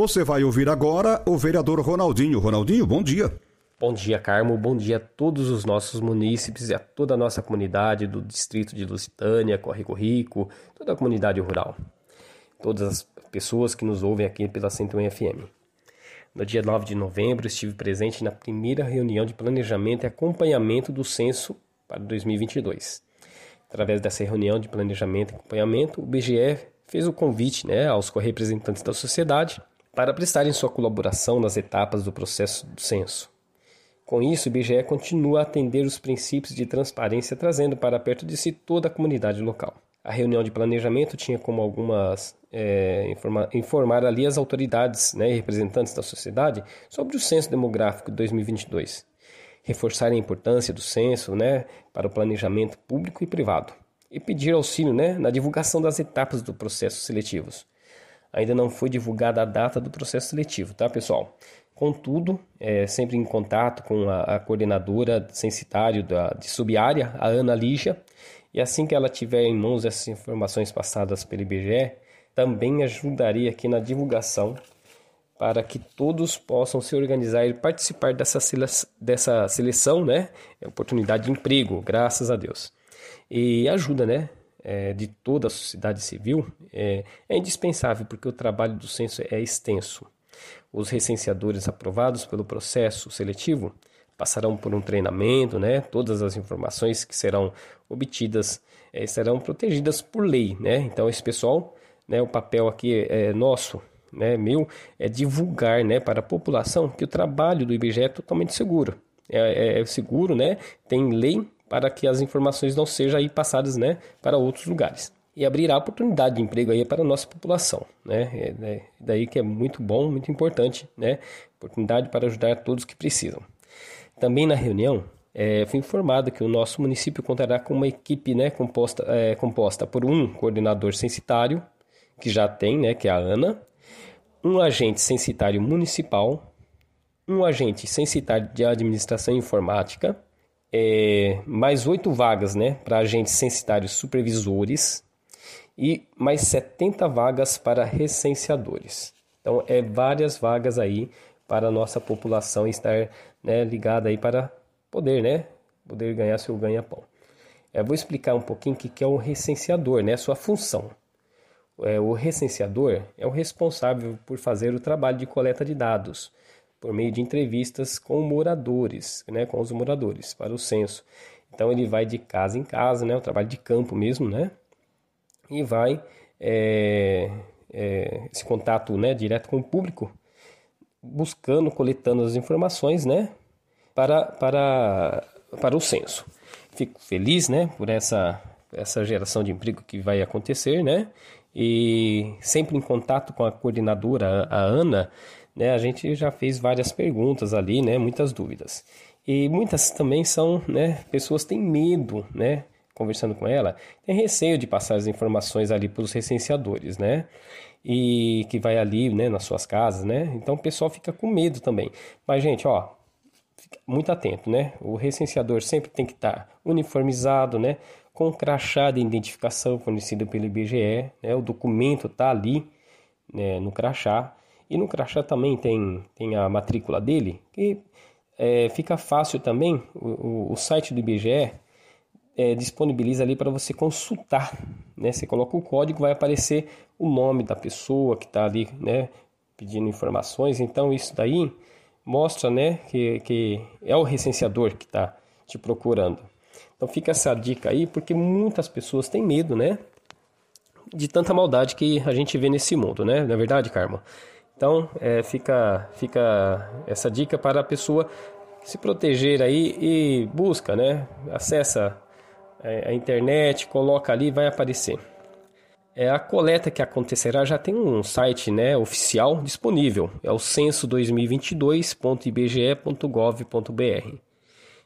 Você vai ouvir agora o vereador Ronaldinho. Ronaldinho, bom dia. Bom dia, Carmo. Bom dia a todos os nossos munícipes e a toda a nossa comunidade do distrito de Lusitânia, Corrico Rico, toda a comunidade rural. Todas as pessoas que nos ouvem aqui pela 101 FM. No dia 9 de novembro, estive presente na primeira reunião de planejamento e acompanhamento do censo para 2022. Através dessa reunião de planejamento e acompanhamento, o BGE fez o convite né, aos representantes da sociedade para prestarem sua colaboração nas etapas do processo do censo. Com isso, o IBGE continua a atender os princípios de transparência, trazendo para perto de si toda a comunidade local. A reunião de planejamento tinha como algumas é, informar, informar ali as autoridades né, e representantes da sociedade sobre o censo demográfico de 2022, reforçar a importância do censo né, para o planejamento público e privado e pedir auxílio né, na divulgação das etapas do processo seletivos. Ainda não foi divulgada a data do processo seletivo, tá, pessoal? Contudo, é, sempre em contato com a, a coordenadora censitário da, de subárea, a Ana Lígia, e assim que ela tiver em mãos essas informações passadas pelo IBGE, também ajudaria aqui na divulgação para que todos possam se organizar e participar dessa, sele dessa seleção, né? É oportunidade de emprego, graças a Deus. E ajuda, né? É, de toda a sociedade civil é, é indispensável porque o trabalho do censo é extenso. Os recenseadores aprovados pelo processo seletivo passarão por um treinamento, né? Todas as informações que serão obtidas é, serão protegidas por lei, né? Então esse pessoal, né? O papel aqui é nosso, né? Meu é divulgar, né? Para a população que o trabalho do IBGE é totalmente seguro, é, é, é seguro, né? Tem lei para que as informações não sejam aí passadas, né? Para outros lugares e abrirá oportunidade de emprego aí para a nossa população, né? É, é daí que é muito bom, muito importante, né? Oportunidade para ajudar todos que precisam. Também na reunião, é, fui informado que o nosso município contará com uma equipe, né, composta, é, composta por um coordenador censitário, que já tem, né, que é a Ana, um agente censitário municipal, um agente censitário de administração informática, é, mais oito vagas, né, para agentes censitários supervisores, e mais 70 vagas para recenseadores. Então, é várias vagas aí para a nossa população estar né, ligada aí para poder, né, poder ganhar seu ganha-pão. Eu vou explicar um pouquinho o que é o recenseador, né, sua função. É, o recenseador é o responsável por fazer o trabalho de coleta de dados por meio de entrevistas com moradores, né, com os moradores para o censo. Então ele vai de casa em casa, né, o trabalho de campo mesmo, né, e vai é, é, esse contato né, direto com o público, buscando, coletando as informações né, para, para, para o censo. Fico feliz né, por essa, essa geração de emprego que vai acontecer, né? E sempre em contato com a coordenadora, a Ana, né, a gente já fez várias perguntas ali, né, muitas dúvidas. E muitas também são, né, pessoas têm medo, né, conversando com ela, tem receio de passar as informações ali para os recenseadores, né? E que vai ali, né, nas suas casas, né? Então o pessoal fica com medo também. Mas, gente, ó, muito atento, né? O recenseador sempre tem que estar tá uniformizado, né? Com crachá de identificação fornecido pelo IBGE, né? O documento tá ali, né, no crachá. E no crachá também tem, tem a matrícula dele, que é, fica fácil também, o, o, site do IBGE é, disponibiliza ali para você consultar. Né? Você coloca o código, vai aparecer o nome da pessoa que está ali né, pedindo informações. Então, isso daí mostra né, que, que é o recenseador que está te procurando. Então, fica essa dica aí, porque muitas pessoas têm medo né, de tanta maldade que a gente vê nesse mundo, né? Não é verdade, Carmo? Então, é, fica, fica essa dica para a pessoa se proteger aí e busca, né? Acessa é, a internet, coloca ali, vai aparecer. É, a coleta que acontecerá já tem um site né, oficial disponível, é o censo2022.ibge.gov.br.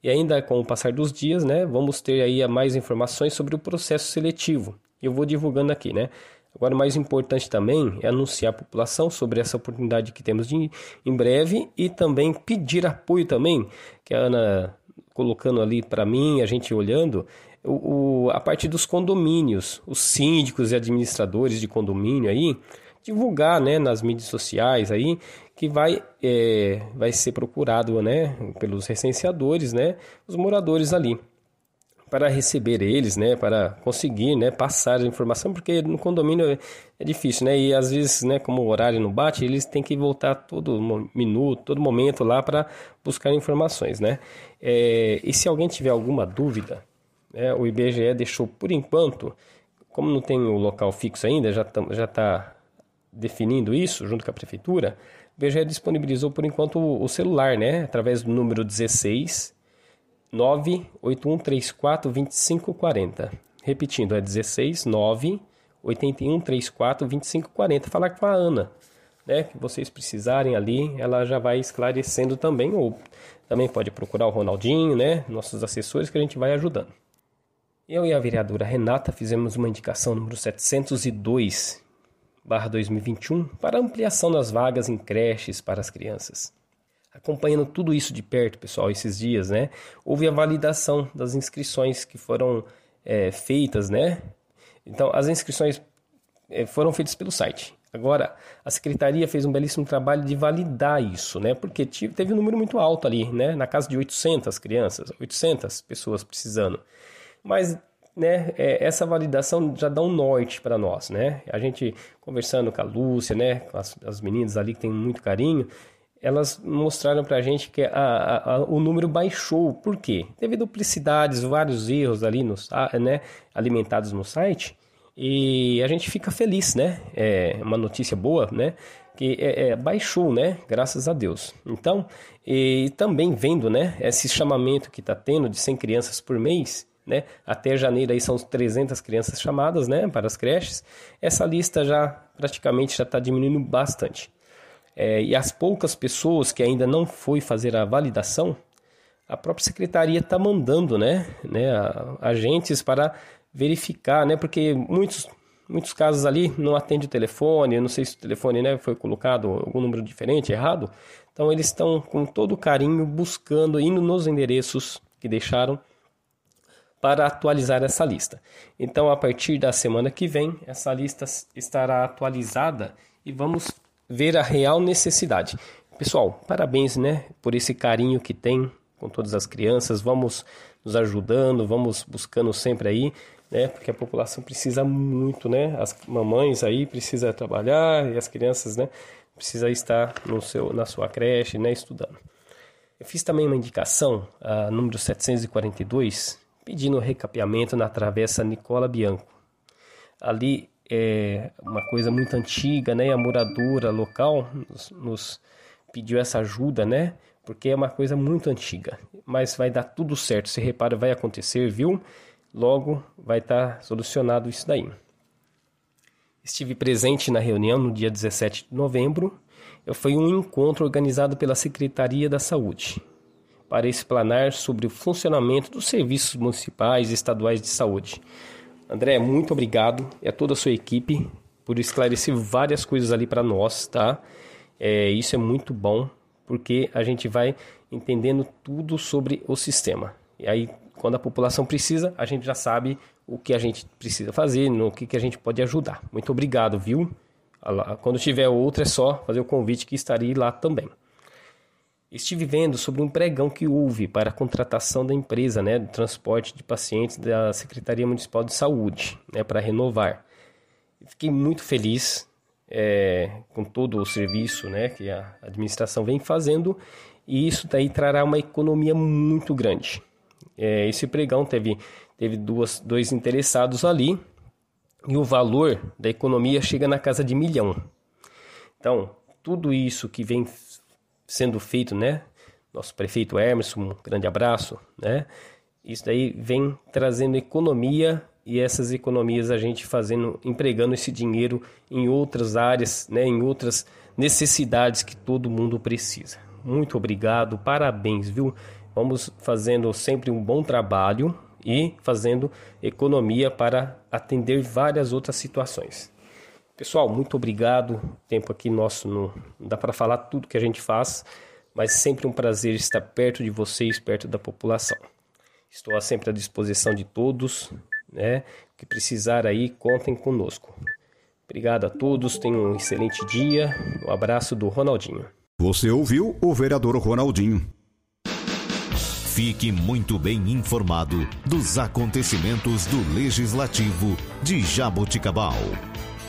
E ainda com o passar dos dias, né, vamos ter aí mais informações sobre o processo seletivo. Eu vou divulgando aqui, né? Agora, o mais importante também é anunciar à população sobre essa oportunidade que temos de, em breve e também pedir apoio também, que a Ana colocando ali para mim, a gente olhando, o, o, a parte dos condomínios, os síndicos e administradores de condomínio aí, divulgar né, nas mídias sociais aí, que vai, é, vai ser procurado né, pelos recenseadores, né, os moradores ali para receber eles, né, para conseguir, né, passar a informação, porque no condomínio é, difícil, né, e às vezes, né, como o horário não bate, eles têm que voltar todo minuto, todo momento lá para buscar informações, né. É, e se alguém tiver alguma dúvida, né, o IBGE deixou por enquanto, como não tem o local fixo ainda, já já está definindo isso junto com a prefeitura, o IBGE disponibilizou por enquanto o celular, né, através do número 16 98134 2540. Repetindo, é 16 98134 2540. Falar com a Ana, né? Que vocês precisarem ali, ela já vai esclarecendo também, ou também pode procurar o Ronaldinho, né? Nossos assessores que a gente vai ajudando. Eu e a vereadora Renata fizemos uma indicação número 702 barra 2021 para ampliação das vagas em creches para as crianças acompanhando tudo isso de perto, pessoal, esses dias, né? Houve a validação das inscrições que foram é, feitas, né? Então, as inscrições é, foram feitas pelo site. Agora, a secretaria fez um belíssimo trabalho de validar isso, né? Porque teve um número muito alto ali, né? Na casa de 800 crianças, 800 pessoas precisando. Mas né, é, essa validação já dá um norte para nós, né? A gente conversando com a Lúcia, né, com as, as meninas ali que tem muito carinho, elas mostraram para a gente que a, a, a, o número baixou. Por quê? Teve duplicidades, vários erros ali nos, né, alimentados no site e a gente fica feliz, né? É uma notícia boa, né? Que é, é, baixou, né? Graças a Deus. Então, e também vendo, né? Esse chamamento que está tendo de 100 crianças por mês, né? Até janeiro aí são 300 crianças chamadas, né? Para as creches. Essa lista já praticamente já está diminuindo bastante é, e as poucas pessoas que ainda não foi fazer a validação, a própria secretaria está mandando, né, né, agentes para verificar, né, porque muitos muitos casos ali não atende o telefone, eu não sei se o telefone né, foi colocado algum número diferente, errado. Então eles estão com todo carinho buscando, indo nos endereços que deixaram para atualizar essa lista. Então a partir da semana que vem essa lista estará atualizada e vamos ver a real necessidade. Pessoal, parabéns, né, por esse carinho que tem com todas as crianças. Vamos nos ajudando, vamos buscando sempre aí, né, porque a população precisa muito, né? As mamães aí precisam trabalhar e as crianças, né, precisa estar no seu na sua creche, né, estudando. Eu fiz também uma indicação, a número 742, pedindo recapeamento na travessa Nicola Bianco. Ali é uma coisa muito antiga, né? A moradora local nos, nos pediu essa ajuda, né? Porque é uma coisa muito antiga, mas vai dar tudo certo. Se repara, vai acontecer, viu? Logo vai estar tá solucionado isso daí. Estive presente na reunião no dia 17 de novembro. Foi um encontro organizado pela Secretaria da Saúde para explanar sobre o funcionamento dos serviços municipais e estaduais de saúde. André, muito obrigado e a toda a sua equipe por esclarecer várias coisas ali para nós, tá? É, isso é muito bom porque a gente vai entendendo tudo sobre o sistema. E aí, quando a população precisa, a gente já sabe o que a gente precisa fazer, no que, que a gente pode ajudar. Muito obrigado, viu? Quando tiver outra, é só fazer o convite que estarei lá também. Estive vendo sobre um pregão que houve para a contratação da empresa né, de transporte de pacientes da Secretaria Municipal de Saúde né, para renovar. Fiquei muito feliz é, com todo o serviço né, que a administração vem fazendo e isso daí trará uma economia muito grande. É, esse pregão teve, teve duas, dois interessados ali e o valor da economia chega na casa de milhão. Então, tudo isso que vem sendo feito, né? Nosso prefeito Emerson, um grande abraço, né? Isso daí vem trazendo economia e essas economias a gente fazendo, empregando esse dinheiro em outras áreas, né, em outras necessidades que todo mundo precisa. Muito obrigado, parabéns, viu? Vamos fazendo sempre um bom trabalho e fazendo economia para atender várias outras situações. Pessoal, muito obrigado. O tempo aqui nosso não, não dá para falar tudo que a gente faz, mas sempre um prazer estar perto de vocês, perto da população. Estou sempre à disposição de todos, né? Que precisar aí, contem conosco. Obrigado a todos, tenham um excelente dia. Um abraço do Ronaldinho. Você ouviu o vereador Ronaldinho. Fique muito bem informado dos acontecimentos do Legislativo de Jaboticabal.